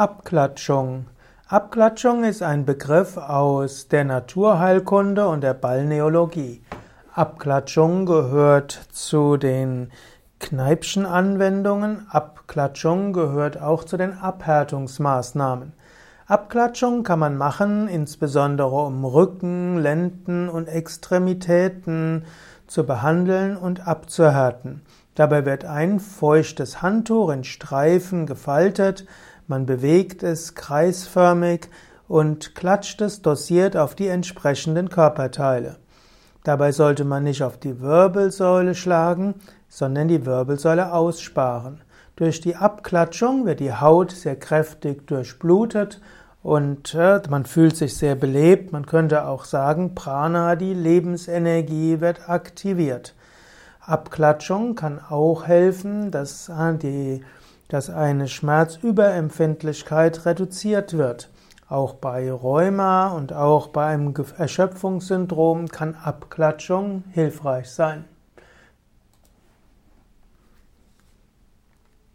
Abklatschung. Abklatschung ist ein Begriff aus der Naturheilkunde und der Balneologie. Abklatschung gehört zu den Kneipschen Anwendungen. Abklatschung gehört auch zu den Abhärtungsmaßnahmen. Abklatschung kann man machen, insbesondere um Rücken, Lenden und Extremitäten zu behandeln und abzuhärten. Dabei wird ein feuchtes Handtuch in Streifen gefaltet, man bewegt es kreisförmig und klatscht es dosiert auf die entsprechenden Körperteile. Dabei sollte man nicht auf die Wirbelsäule schlagen, sondern die Wirbelsäule aussparen. Durch die Abklatschung wird die Haut sehr kräftig durchblutet und äh, man fühlt sich sehr belebt. Man könnte auch sagen, Prana, die Lebensenergie, wird aktiviert. Abklatschung kann auch helfen, dass, äh, die, dass eine Schmerzüberempfindlichkeit reduziert wird. Auch bei Rheuma und auch bei einem Erschöpfungssyndrom kann Abklatschung hilfreich sein.